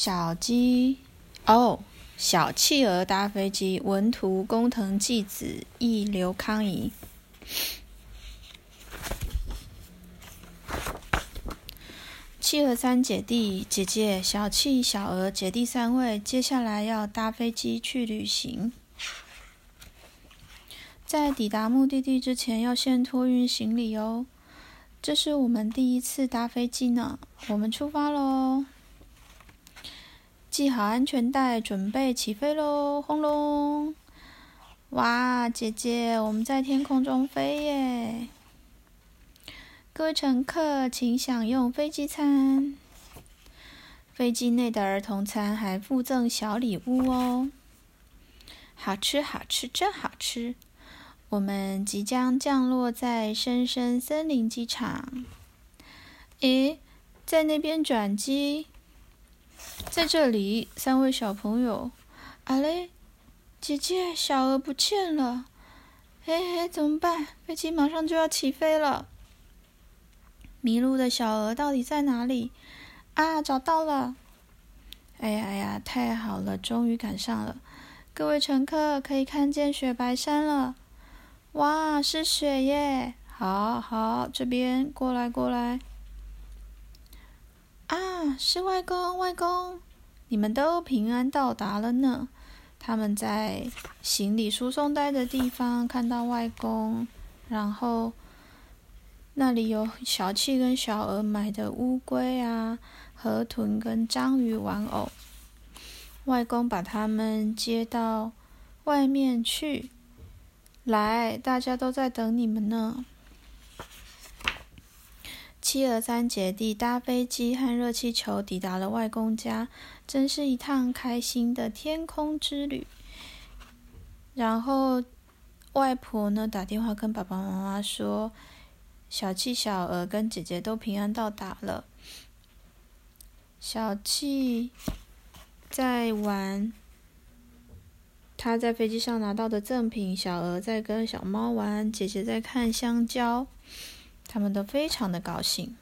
小鸡哦，小企鹅搭飞机，文图工藤纪子，译刘康怡。企鹅三姐弟，姐姐小企、小鹅姐弟三位，接下来要搭飞机去旅行。在抵达目的地之前，要先托运行李哦。这是我们第一次搭飞机呢，我们出发喽！系好安全带，准备起飞喽！轰隆！哇，姐姐，我们在天空中飞耶！各位乘客，请享用飞机餐。飞机内的儿童餐还附赠小礼物哦，好吃好吃，真好吃！我们即将降落在深深森林机场。咦，在那边转机。在这里，三位小朋友，阿雷，姐姐，小鹅不见了，嘿嘿，怎么办？飞机马上就要起飞了，迷路的小鹅到底在哪里？啊，找到了！哎呀哎呀，太好了，终于赶上了！各位乘客，可以看见雪白山了，哇，是雪耶！好好，这边过来过来。啊，是外公，外公，你们都平安到达了呢。他们在行李输送带的地方看到外公，然后那里有小气跟小鹅买的乌龟啊、河豚跟章鱼玩偶。外公把他们接到外面去，来，大家都在等你们呢。七儿三姐弟搭飞机和热气球抵达了外公家，真是一趟开心的天空之旅。然后外婆呢打电话跟爸爸妈妈说，小气、小鹅跟姐姐都平安到达了。小气在玩他在飞机上拿到的赠品，小鹅在跟小猫玩，姐姐在看香蕉。他们都非常的高兴。